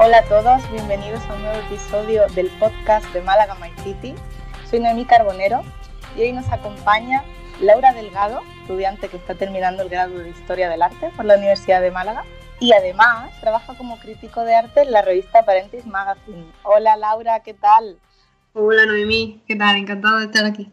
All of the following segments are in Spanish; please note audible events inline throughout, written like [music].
Hola a todos, bienvenidos a un nuevo episodio del podcast de Málaga My City. Soy Noemí Carbonero y hoy nos acompaña Laura Delgado, estudiante que está terminando el grado de Historia del Arte por la Universidad de Málaga y además trabaja como crítico de arte en la revista Parentis Magazine. Hola Laura, ¿qué tal? Hola Noemí, ¿qué tal? Encantado de estar aquí.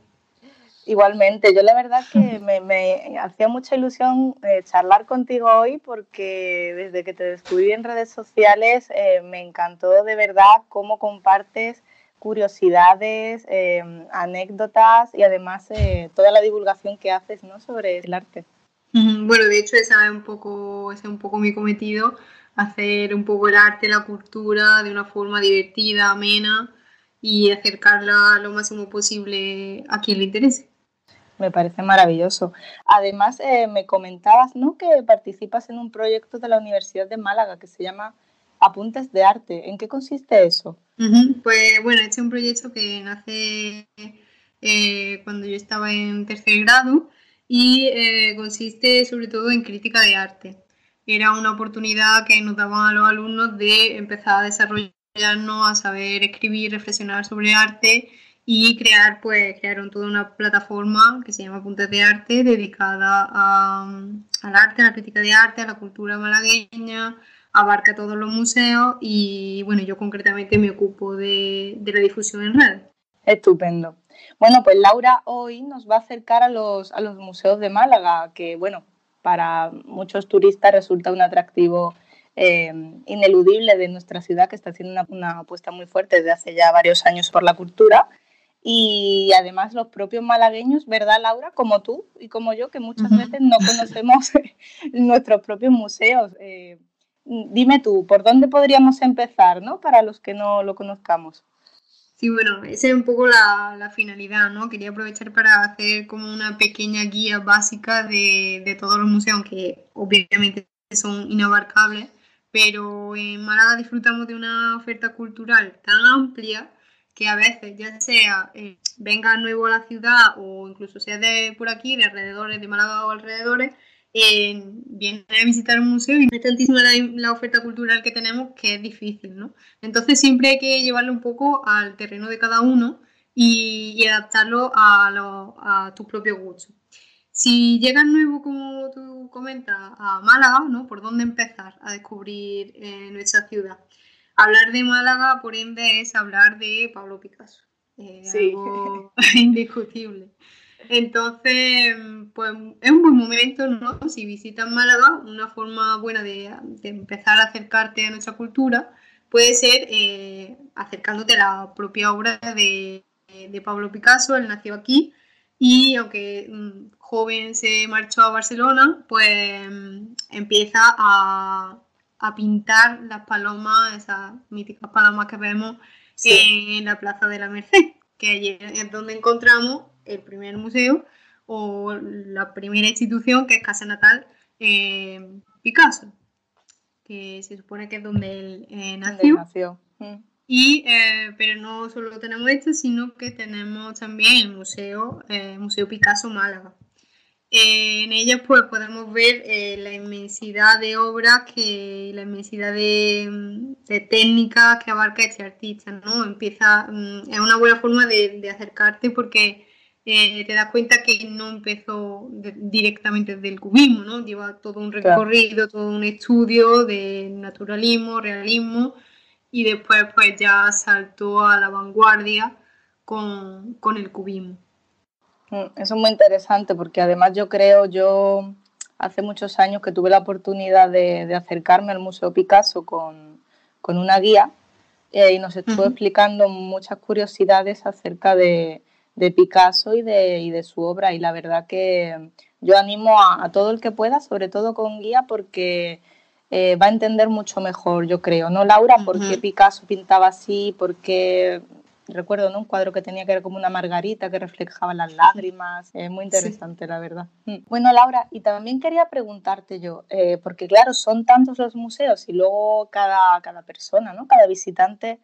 Igualmente, yo la verdad que me, hacía mucha ilusión eh, charlar contigo hoy porque desde que te descubrí en redes sociales eh, me encantó de verdad cómo compartes curiosidades, eh, anécdotas y además toda la divulgación que haces ¿no? sobre el arte. Bueno, de hecho es un poco, ese es un poco mi cometido, hacer un poco el arte, la cultura de una forma divertida, amena y acercarla lo máximo posible a quien le interese. Me parece maravilloso. Además, eh, me comentabas ¿no? que participas en un proyecto de la Universidad de Málaga que se llama Apuntes de Arte. ¿En qué consiste eso? Pues bueno, este es un proyecto que nace eh, cuando yo estaba en tercer grado y eh, consiste sobre todo en crítica de arte. Era una oportunidad que nos daban a los alumnos de empezar a desarrollarnos, a saber escribir, reflexionar sobre arte y crear, pues, crearon toda una plataforma que se llama Puntos de Arte, dedicada al arte, a la crítica de arte, a la cultura malagueña, abarca todos los museos y, bueno, yo concretamente me ocupo de, la difusión en red. Estupendo. Bueno, pues Laura hoy nos va a acercar a los, a los museos de Málaga, que, bueno, para muchos turistas resulta un atractivo eh, ineludible de nuestra ciudad, que está haciendo una apuesta muy fuerte desde hace ya varios años por la cultura y además los propios malagueños, ¿verdad Laura? Como tú y como yo, que muchas veces no conocemos [laughs] nuestros propios museos. Eh, dime tú, ¿por dónde podríamos empezar, ¿no? Para los que no lo conozcamos. Sí, bueno, esa es un poco la, la, finalidad, ¿no? Quería aprovechar para hacer como una pequeña guía básica de, de todos los museos, que obviamente son inabarcables, pero en Málaga disfrutamos de una oferta cultural tan amplia que a veces, ya sea eh, venga nuevo a la ciudad o incluso sea de por aquí, de alrededores, de Málaga o alrededores, eh, a visitar un museo y no es tantísima la, oferta cultural que tenemos que es difícil, ¿no? Entonces siempre hay que llevarlo un poco al terreno de cada uno y, adaptarlo a, lo, a tus propios gustos. Si llegas nuevo, como tú comentas, a Málaga, ¿no? ¿Por dónde empezar a descubrir eh, nuestra ciudad? Hablar de Málaga, por ende, es hablar de Pablo Picasso. Eh, sí. Algo [laughs] indiscutible. Entonces, pues es un buen momento, ¿no? Si visitas Málaga, una forma buena de, empezar a acercarte a nuestra cultura puede ser eh, acercándote a la propia obra de, Pablo Picasso. Él nació aquí y aunque mm, joven se marchó a Barcelona, pues mm, empieza a, a pintar las palomas, esas míticas palomas que vemos en la Plaza de la Merced, que allí es donde encontramos el primer museo o la primera institución que es Casa Natal eh, Picasso, que se supone que es donde él eh, nació. Mm. Y, eh, pero no solo tenemos esto, sino que tenemos también el museo, Museo Picasso Málaga, en ellas pues podemos ver eh, la inmensidad de obras que la inmensidad de, técnicas que abarca este artista, ¿no? Empieza, mm, es una buena forma de, acercarte porque eh, te das cuenta que no empezó directamente desde el cubismo, ¿no? Lleva todo un recorrido, todo un estudio de naturalismo, realismo y después pues ya saltó a la vanguardia con el cubismo. Mm, eso es muy interesante porque además yo creo, yo hace muchos años que tuve la oportunidad de, acercarme al Museo Picasso con, una guía eh, y nos estuvo explicando muchas curiosidades acerca de, Picasso y de, su obra y la verdad que yo animo a, todo el que pueda, sobre todo con guía, porque eh, va a entender mucho mejor, yo creo, ¿no, Laura? ¿Por qué Picasso pintaba así? ¿Por qué recuerdo ¿no? un cuadro que tenía que ver como una margarita que reflejaba las lágrimas, es muy interesante la verdad. Mm. Bueno Laura, y también quería preguntarte yo, eh, porque claro, son tantos los museos y luego cada, cada persona, ¿no? cada visitante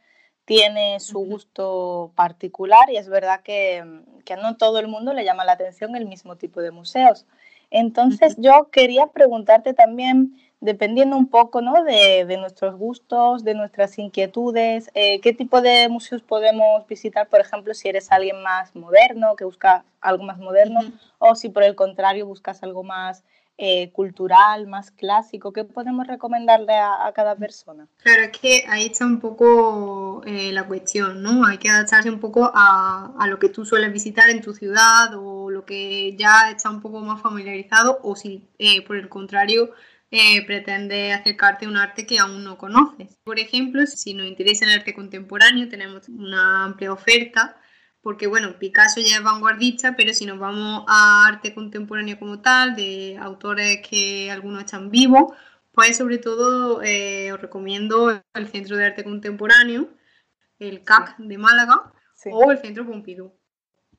tiene su gusto particular y es verdad que, que no todo el mundo le llama la atención el mismo tipo de museos. Entonces yo quería preguntarte también, dependiendo un poco ¿no? de, nuestros gustos, de nuestras inquietudes, eh, ¿qué tipo de museos podemos visitar? Por ejemplo, si eres alguien más moderno, que busca algo más moderno, o si por el contrario buscas algo más eh, cultural, más clásico? ¿Qué podemos recomendarle a, cada persona? Claro, es que ahí está un poco eh, la cuestión, ¿no? Hay que adaptarse un poco a, lo que tú sueles visitar en tu ciudad o lo que ya está un poco más familiarizado o si eh, por el contrario pretende acercarte a un arte que aún no conoces. Por ejemplo, si nos interesa el arte contemporáneo, tenemos una amplia oferta porque bueno, Picasso ya es vanguardista, pero si nos vamos a arte contemporáneo como tal, de autores que algunos están vivos, pues sobre todo eh, os recomiendo el Centro de Arte Contemporáneo, el CAC de Málaga o el Centro Pompidou.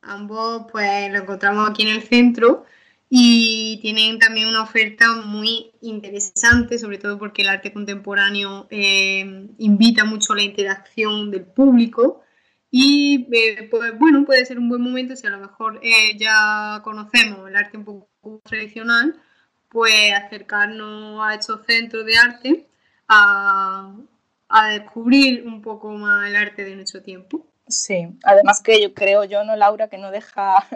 Ambos pues lo encontramos aquí en el centro y tienen también una oferta muy interesante, sobre todo porque el arte contemporáneo eh, invita mucho a la interacción del público y eh, pues, bueno, puede ser un buen momento si a lo mejor eh, ya conocemos el arte un poco tradicional, pues acercarnos a estos centros de arte a, descubrir un poco más el arte de nuestro tiempo. Sí, además que yo creo yo, ¿no, Laura, que no deja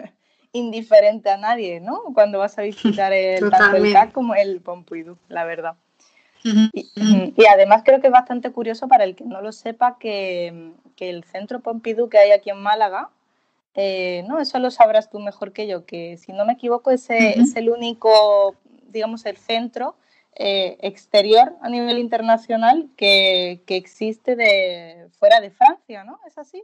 indiferente a nadie, ¿no? Cuando vas a visitar el, tanto el CAC como el Pompidou, la verdad. Y, además creo que es bastante curioso para el que no lo sepa que, el centro Pompidou que hay aquí en Málaga, eh, no, eso lo sabrás tú mejor que yo, que si no me equivoco ese es el único, digamos, el centro eh, exterior a nivel internacional que, existe de fuera de Francia, ¿no? ¿Es así?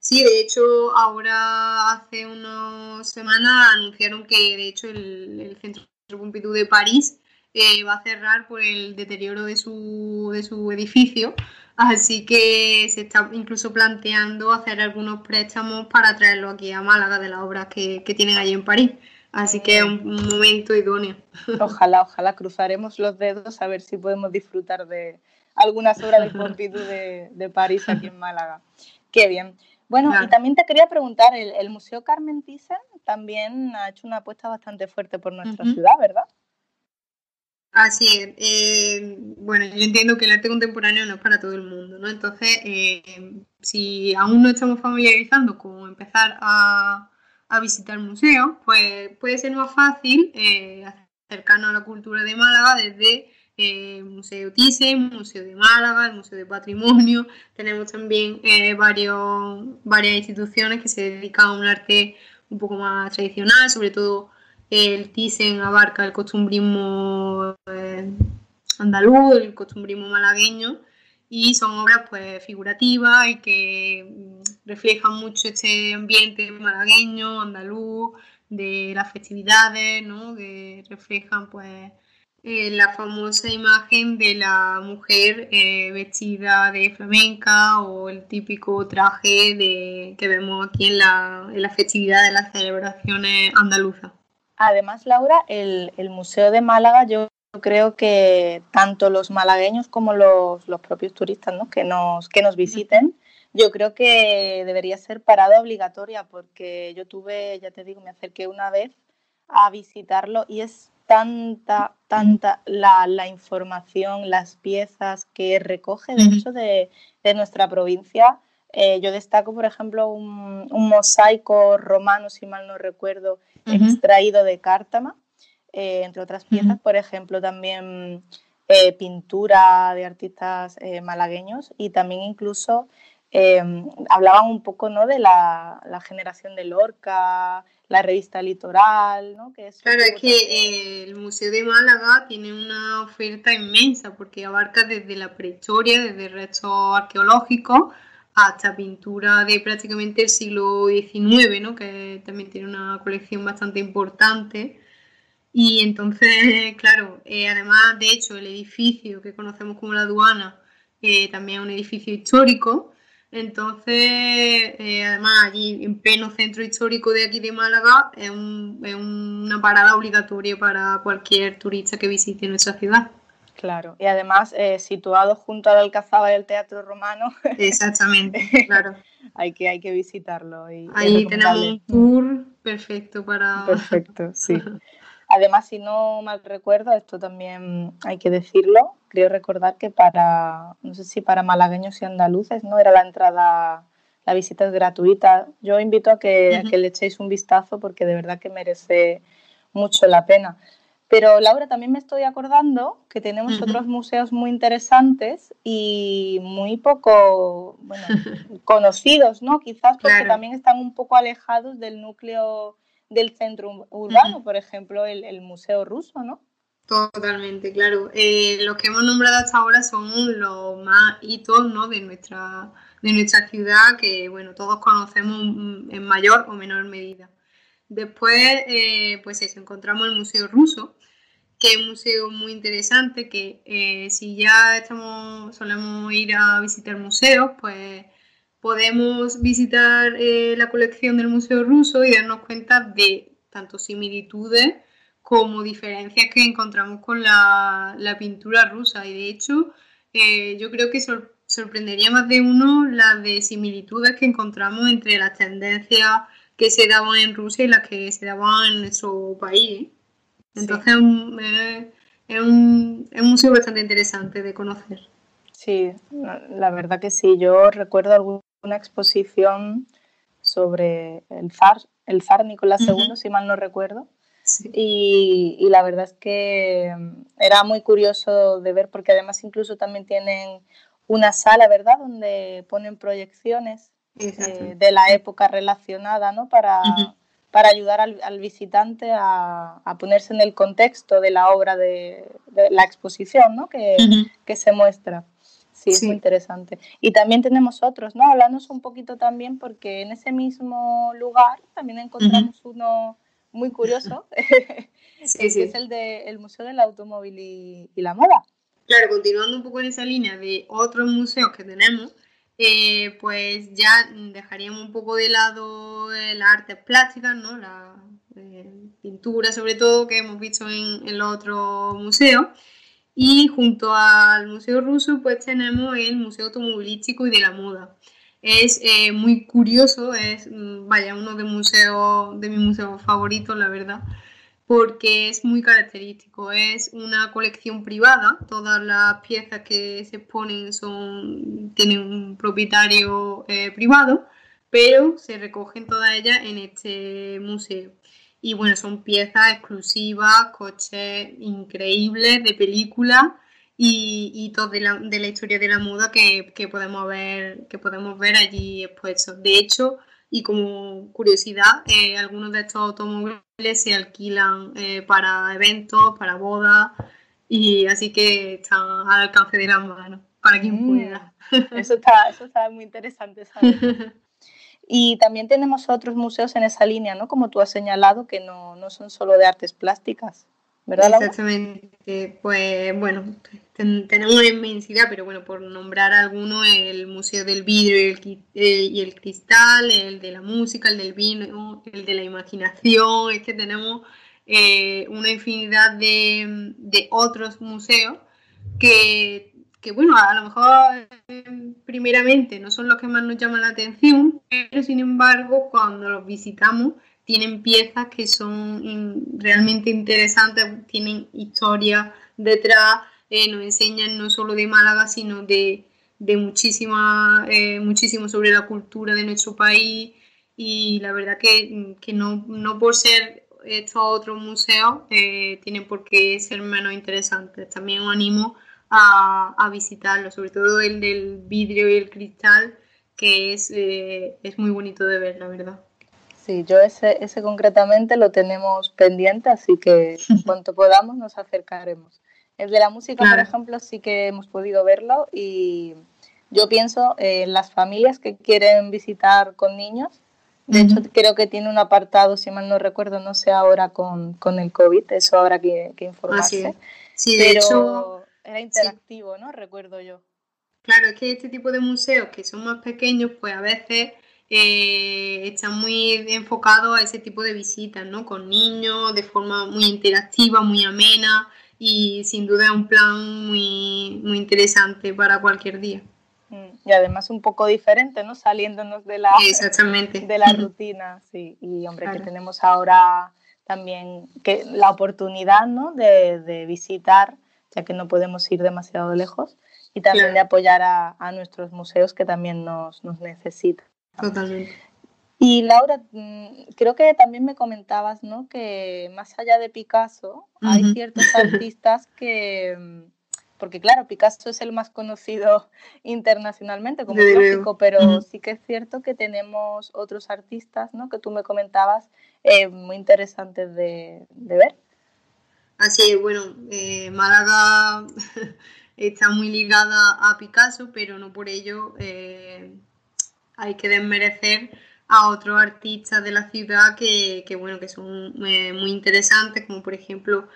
Sí, de hecho, ahora hace unas semanas anunciaron que de hecho el, el centro Pompidou de París eh, va a cerrar por el deterioro de su, de su edificio. Así que se está incluso planteando hacer algunos préstamos para traerlo aquí a Málaga de las obras que, que tienen allí en París. Así que es un, momento idóneo. [laughs] Ojalá, ojalá cruzaremos los dedos a ver si podemos disfrutar de algunas obras de [laughs] Pompidou de, de París aquí en Málaga. Qué bien. Bueno, y también te quería preguntar, el, Museo Carmen Thyssen también ha hecho una apuesta bastante fuerte por nuestra ciudad, ¿verdad? Así es. Eh, bueno, yo entiendo que el arte contemporáneo no es para todo el mundo, ¿no? Entonces, eh, si aún no estamos familiarizando con empezar a, visitar museos, pues puede ser más fácil eh, acercarnos a la cultura de Málaga desde el Museo Thyssen, Museo de Málaga, el Museo de Patrimonio. [laughs] Tenemos también varios, varias instituciones que se dedican a un arte un poco más tradicional, sobre todo el Thyssen abarca el costumbrismo eh, andaluz, el costumbrismo malagueño y son obras pues figurativas y que mm, reflejan mucho este ambiente malagueño, andaluz, de las festividades, ¿no? que reflejan pues eh, la famosa imagen de la mujer eh, vestida de flamenca o el típico traje que vemos aquí en la, en festividad de las celebraciones andaluzas. Además, Laura, el, Museo de Málaga, yo creo que tanto los malagueños como los, propios turistas que, nos, que nos visiten, yo creo que debería ser parada obligatoria porque yo tuve, ya te digo, me acerqué una vez a visitarlo y es tanta, tanta la, información, las piezas que recoge, de hecho, de, de nuestra provincia. Eh, yo destaco, por ejemplo, un, mosaico romano, si mal no recuerdo, extraído de Cártama, eh, entre otras piezas, por ejemplo, también eh, pintura de artistas malagueños y también incluso hablaban un poco ¿no? de la, generación de Lorca, la revista Litoral, ¿no? Que es claro, es que el Museo de Málaga tiene una oferta inmensa porque abarca desde la prehistoria, desde restos arqueológicos, hasta pintura de prácticamente el siglo XIX, ¿no? que también tiene una colección bastante importante. Y entonces, [laughs] claro, eh, además, de hecho, el edificio que conocemos como la aduana eh, también es un edificio histórico. Entonces, eh, además, allí en pleno centro histórico de aquí de Málaga, es, es una parada obligatoria para cualquier turista que visite nuestra ciudad. Claro, y además eh, situado junto al Alcazaba del Teatro Romano. Exactamente, [laughs] claro. hay, que, hay que visitarlo. Ahí tenemos un tour perfecto para... Perfecto, sí. [laughs] Además, si no mal recuerdo, esto también hay que decirlo, creo recordar que para, no sé si para malagueños y andaluces, ¿no? Era la entrada, la visita es gratuita. Yo invito a que, a que le echéis un vistazo porque de verdad que merece mucho la pena. Pero Laura, también me estoy acordando que tenemos otros museos muy interesantes y muy poco bueno, [laughs] conocidos, ¿no? Quizás porque también están un poco alejados del núcleo del centro urbano, por ejemplo, el, Museo Ruso, ¿no? Totalmente, claro. Eh, los que hemos nombrado hasta ahora son los más hitos ¿no? de, nuestra, de nuestra ciudad que bueno, todos conocemos en mayor o menor medida. Después, eh, pues eso, encontramos el Museo Ruso, que es un museo muy interesante, que eh, si ya estamos, solemos ir a visitar museos, pues podemos visitar eh, la colección del Museo Ruso y darnos cuenta de tanto similitudes como diferencias que encontramos con la, pintura rusa. Y de hecho, yo creo que sorprendería más de uno las de similitudes que encontramos entre las tendencias que se daban en Rusia y las que se daban en nuestro país. Entonces es, un, museo bastante interesante de conocer. Sí, la verdad que sí. Yo recuerdo alguna exposición sobre el zar, el zar Nicolás II, si mal no recuerdo. Y, y, la verdad es que era muy curioso de ver porque además incluso también tienen una sala, ¿verdad?, donde ponen proyecciones eh, de la época relacionada, ¿no? Para, para ayudar al, visitante a, ponerse en el contexto de la obra de, la exposición, ¿no? Que, que se muestra. Sí, es muy interesante. Y también tenemos otros, ¿no? Hablamos un poquito también porque en ese mismo lugar también encontramos uno muy curioso, [laughs] [laughs] que es el del Museo del Automóvil y, y, la Moda. Claro, continuando un poco en esa línea de otros museos que tenemos, eh, pues ya dejaríamos un poco de lado las artes plásticas, ¿no? la eh, pintura sobre todo que hemos visto en, el otro museo. Y junto al Museo Ruso pues tenemos el Museo Automovilístico y de la Moda. Es eh, muy curioso, es mm, vaya uno de, museos, de mis museos favoritos, la verdad porque es muy característico. Es una colección privada, todas las piezas que se exponen son, tienen un propietario eh, privado, pero se recogen todas ellas en este museo. Y bueno, son piezas exclusivas, coches increíbles de película y, y todo de la, de la, historia de la moda que, que, podemos ver, que podemos ver allí expuestos. De hecho, y como curiosidad, eh, algunos de estos automóviles se alquilan eh, para eventos, para bodas, y así que están al alcance de la mano para quien mm. pueda. Eso está, eso está muy interesante saber. [laughs] Y también tenemos otros museos en esa línea, ¿no? Como tú has señalado, que no, no son solo de artes plásticas. ¿verdad? Exactamente. Pues bueno, tenemos una inmensidad, pero bueno, por nombrar alguno, el Museo del Vidrio y el, eh, y el, Cristal, el de la música, el del vino, el de la imaginación, es que tenemos eh, una infinidad de, de, otros museos que, que, bueno, a lo mejor eh, primeramente no son los que más nos llaman la atención, pero sin embargo, cuando los visitamos, tienen piezas que son realmente interesantes, tienen historia detrás, eh, nos enseñan no solo de Málaga, sino de, de muchísima, eh, muchísimo sobre la cultura de nuestro país y la verdad que, que no, no, por ser estos otros museos eh, tienen por qué ser menos interesantes. También os animo a, a visitarlo, sobre todo el del vidrio y el cristal, que es, es muy bonito de ver, la verdad. Sí, yo ese, ese concretamente lo tenemos pendiente, así que en [laughs] cuanto podamos nos acercaremos. El de la música, por ejemplo, sí que hemos podido verlo y yo pienso en las familias que quieren visitar con niños. De hecho, creo que tiene un apartado, si mal no recuerdo, no sé ahora con, con el COVID, eso habrá que, que informarse. Sí, de Pero hecho, era interactivo, ¿no? Recuerdo yo. Claro, es que este tipo de museos que son más pequeños, pues a veces eh, está muy enfocado a ese tipo de visitas, ¿no? Con niños, de forma muy interactiva, muy amena y sin duda es un plan muy, muy interesante para cualquier día. Mm. Y además un poco diferente, ¿no? Saliéndonos de la, Exactamente. De la [laughs] rutina, sí. Y hombre, que tenemos ahora también que la oportunidad, ¿no? De, visitar, ya que no podemos ir demasiado lejos, y también de apoyar a, a, nuestros museos que también nos, nos necesitan. Totalmente. Y Laura, mm, creo que también me comentabas, ¿no? Que más allá de Picasso, hay ciertos artistas que, mm, porque claro, Picasso es el más conocido [laughs] internacionalmente, como lógico, pero sí que es cierto que tenemos otros artistas, ¿no? Que tú me comentabas, eh, muy interesantes de, ver. Así es, bueno, eh, Málaga [laughs] está muy ligada a Picasso, pero no por ello eh, hay que desmerecer a otros artistas de la ciudad que, bueno, que son eh, muy interesantes, como por ejemplo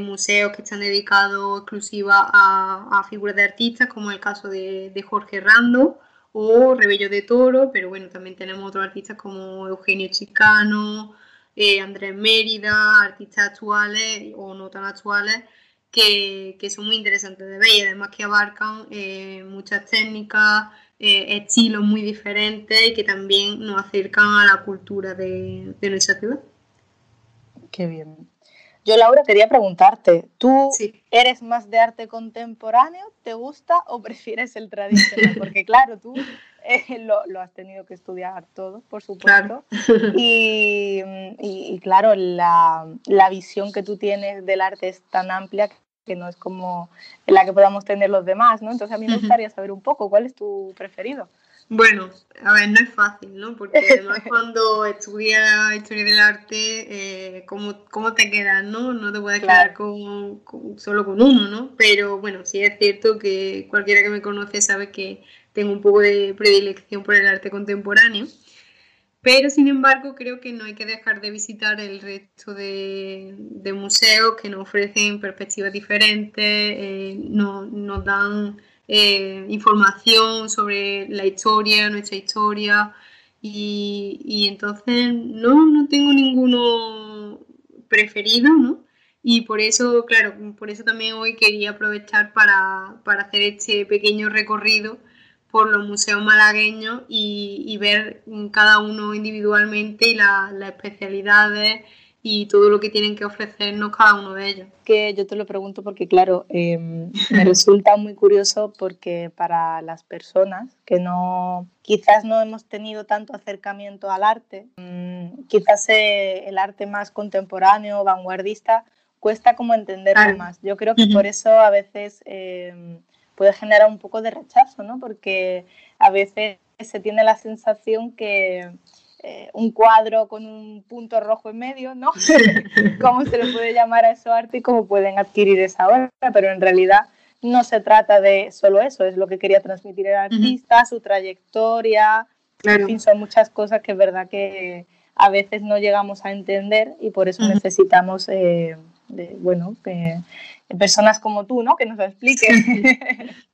museos que están dedicados exclusiva a, figuras de artistas, como el caso de, Jorge Rando o Rebello de Toro, pero bueno, también tenemos otros artistas como Eugenio Chicano, eh, Andrés Mérida, artistas actuales o no tan actuales, que, que, son muy interesantes de ver y además que abarcan muchas técnicas, eh, estilos muy diferentes y que también nos acercan a la cultura de, nuestra ciudad. Qué bien. Yo, Laura, quería preguntarte, ¿tú eres más de arte contemporáneo? ¿Te gusta o [laughs] prefieres el tradicional? Porque claro, tú eh, lo, has tenido que estudiar todo, por supuesto. Y, y, claro, la, la, visión que tú tienes del arte es tan amplia que no es como la que podamos tener los demás, ¿no? Entonces a mí me gustaría saber un poco cuál es tu preferido. Bueno, a ver, no es fácil, ¿no? Porque [laughs] además cuando estudias historia del arte, eh, ¿cómo, ¿cómo, te quedas, no? No te puedes quedar con, solo con uno, ¿no? Pero bueno, sí es cierto que cualquiera que me conoce sabe que tengo un poco de predilección por el arte contemporáneo. Pero sin embargo creo que no hay que dejar de visitar el resto de, museos que nos ofrecen perspectivas diferentes, eh, nos, dan eh, información sobre la historia, nuestra historia. Y, entonces no, no tengo ninguno preferido, ¿no? Y por eso, claro, por eso también hoy quería aprovechar para, para hacer este pequeño recorrido por los museos malagueños y, ver cada uno individualmente y las especialidades y todo lo que tienen que ofrecernos cada uno de ellos. Que yo te lo pregunto porque, claro, em, me resulta muy curioso porque para las personas que no, quizás no hemos tenido tanto acercamiento al arte, mm, quizás eh, el arte más contemporáneo, vanguardista, cuesta como entenderlo más. Yo creo que por eso a veces em, puede generar un poco de rechazo, ¿no? Porque a veces se tiene la sensación que eh, un cuadro con un punto rojo en medio, ¿no? [laughs] ¿Cómo se le puede llamar a eso arte y cómo pueden adquirir esa obra? Pero en realidad no se trata de solo eso, es lo que quería transmitir el artista, su trayectoria, en fin, son muchas cosas que es verdad que a veces no llegamos a entender y por eso necesitamos, eh, de, bueno, personas como tú, ¿no? Que nos lo expliquen. [laughs]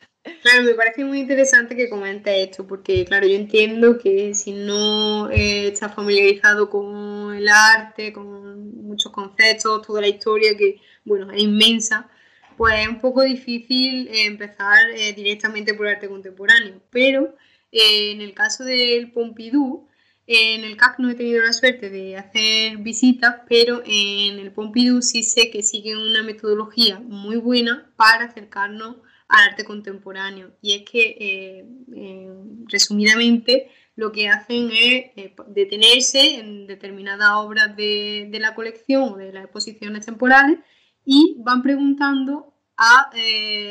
Claro, me parece muy interesante que comente esto, porque claro, yo entiendo que si no eh, estás familiarizado con el arte, con muchos conceptos, toda la historia que, bueno, es inmensa, pues es un poco difícil eh, empezar eh, directamente por arte contemporáneo. Pero en el caso del Pompidou, en el CAC no he tenido la suerte de hacer visitas, pero en el Pompidou sí sé que siguen una metodología muy buena para acercarnos al arte contemporáneo. Y es que, eh, eh, resumidamente, lo que hacen es eh, detenerse en determinadas obras de, de, la colección o de las exposiciones temporales y van preguntando a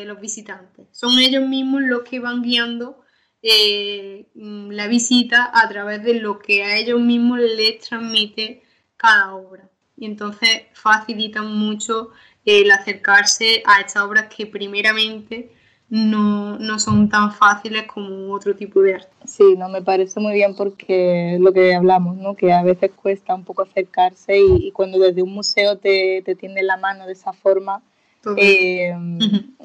los visitantes. Son ellos mismos los que van guiando mm, la visita a través de lo que a ellos mismos les transmite cada obra. Y entonces facilitan mucho el acercarse a estas obras que primeramente no, son tan fáciles como otro tipo de arte. Sí, no me parece muy bien porque lo que hablamos, ¿no? que a veces cuesta un poco acercarse y, cuando desde un museo te, te tiende la mano de esa forma, eh,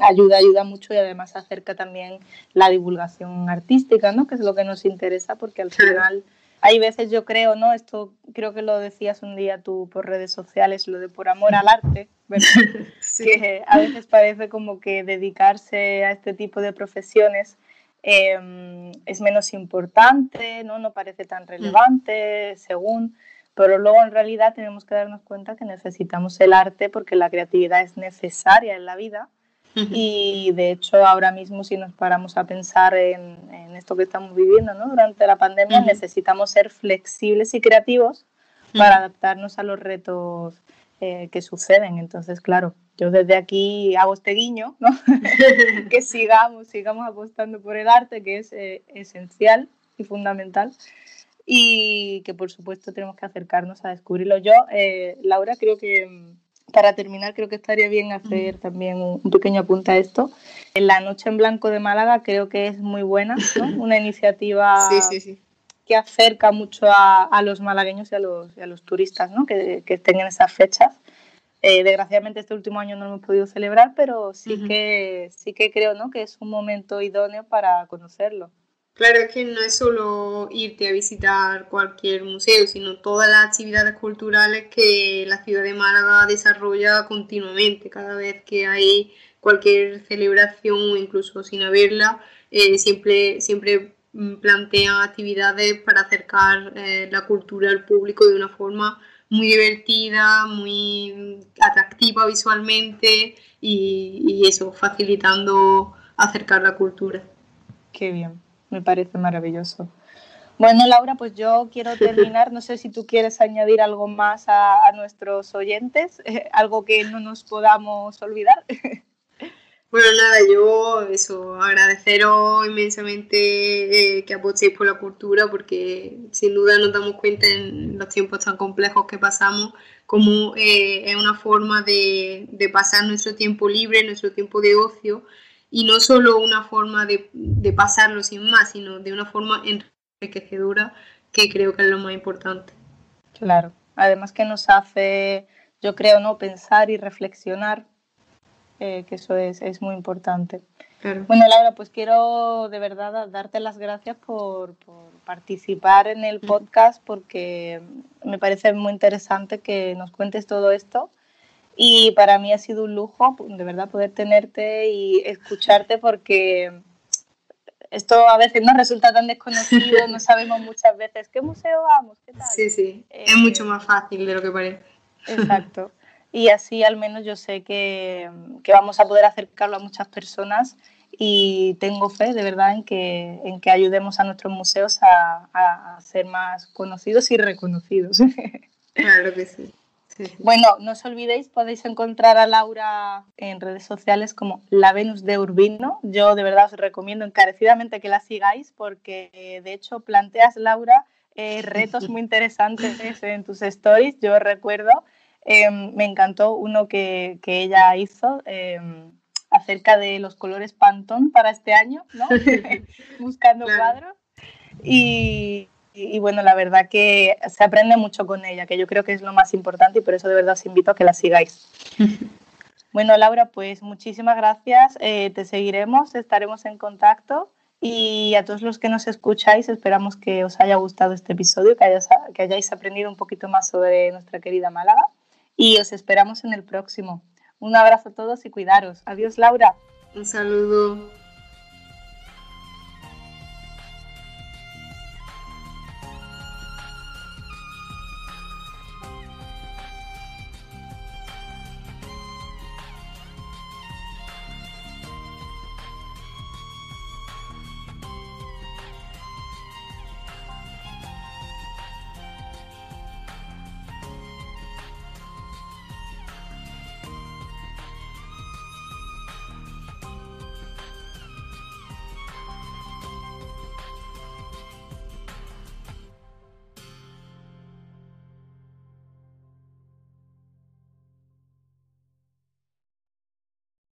ayuda, ayuda mucho y además acerca también la divulgación artística, ¿no? Que es lo que nos interesa porque al final hay veces yo creo, ¿no? Esto creo que lo decías un día tú por redes sociales, lo de por amor al arte, [laughs] Que a veces parece como que dedicarse a este tipo de profesiones em, es menos importante, ¿no? no parece tan mm. relevante, según, pero luego en realidad tenemos que darnos cuenta que necesitamos el arte porque la creatividad es necesaria en la vida [laughs] y de hecho ahora mismo si nos paramos a pensar en, esto que estamos viviendo ¿no? durante la pandemia, necesitamos ser flexibles y creativos para adaptarnos a los retos eh, que suceden. Entonces, claro, yo desde aquí hago este guiño, ¿no? [laughs] que sigamos, sigamos apostando por el arte, que es eh, esencial y fundamental, y que por supuesto tenemos que acercarnos a descubrirlo. Yo, eh, Laura, creo que mm, para terminar, creo que estaría bien hacer también un, pequeño apunte a esto. La Noche en Blanco de Málaga creo que es muy buena, ¿no? [laughs] una iniciativa que acerca mucho a, los malagueños y a los, a los turistas ¿no? que, que estén en esas fechas. Eh, desgraciadamente este último año no lo hemos podido celebrar, pero sí, que, sí que creo ¿no? que es un momento idóneo para conocerlo. Claro, es que no es solo irte a visitar cualquier museo, sino todas las actividades culturales que la ciudad de Málaga desarrolla continuamente. Cada vez que hay cualquier celebración o incluso sin haberla, eh, siempre, siempre mm, plantean actividades para acercar eh, la cultura al público de una forma muy divertida, muy atractiva visualmente y, eso, facilitando acercar la cultura. Qué bien, me parece maravilloso. Bueno, Laura, pues yo quiero [laughs] terminar. No sé si tú quieres añadir algo más a, nuestros oyentes, [laughs] algo que no nos podamos olvidar. [laughs] Bueno, nada, yo eso, agradeceros inmensamente eh, que apostéis por la cultura porque sin duda nos damos cuenta en los tiempos tan complejos que pasamos como eh, es una forma de, de, pasar nuestro tiempo libre, nuestro tiempo de ocio y no solo una forma de, de pasarlo sin más, sino de una forma enriquecedora que creo que es lo más importante. Claro, además que nos hace, yo creo, no pensar y reflexionar eh, que eso es, es muy importante. Bueno, Laura, pues quiero de verdad darte las gracias por, por, participar en el podcast porque me parece muy interesante que nos cuentes todo esto y para mí ha sido un lujo de verdad poder tenerte y escucharte porque esto a veces nos resulta tan desconocido, no [laughs] sabemos muchas veces qué museo vamos, qué tal. Sí, sí, es eh, mucho más fácil de lo que parece. Exacto y así al menos yo sé que, que, vamos a poder acercarlo a muchas personas y tengo fe de verdad en que, en que ayudemos a nuestros museos a, a ser más conocidos y reconocidos. [laughs] Claro que sí. Bueno, no os olvidéis, podéis encontrar a Laura en redes sociales como La Venus de Urbino. Yo de verdad os recomiendo encarecidamente que la sigáis porque de hecho planteas, Laura, eh, retos muy interesantes en tus stories. Yo recuerdo Em, me encantó uno que, que ella hizo em, acerca de los colores Pantone para este año, ¿no? [laughs] [laughs] buscando cuadros. Y, y, bueno, la verdad que se aprende mucho con ella, que yo creo que es lo más importante y por eso de verdad os invito a que la sigáis. [laughs] bueno, Laura, pues muchísimas gracias. Eh, te seguiremos, estaremos en contacto. Y a todos los que nos escucháis, esperamos que os haya gustado este episodio, que, que hayáis aprendido un poquito más sobre nuestra querida Málaga y os esperamos en el próximo. Un abrazo a todos y cuidaros. Adiós, Laura. Un saludo.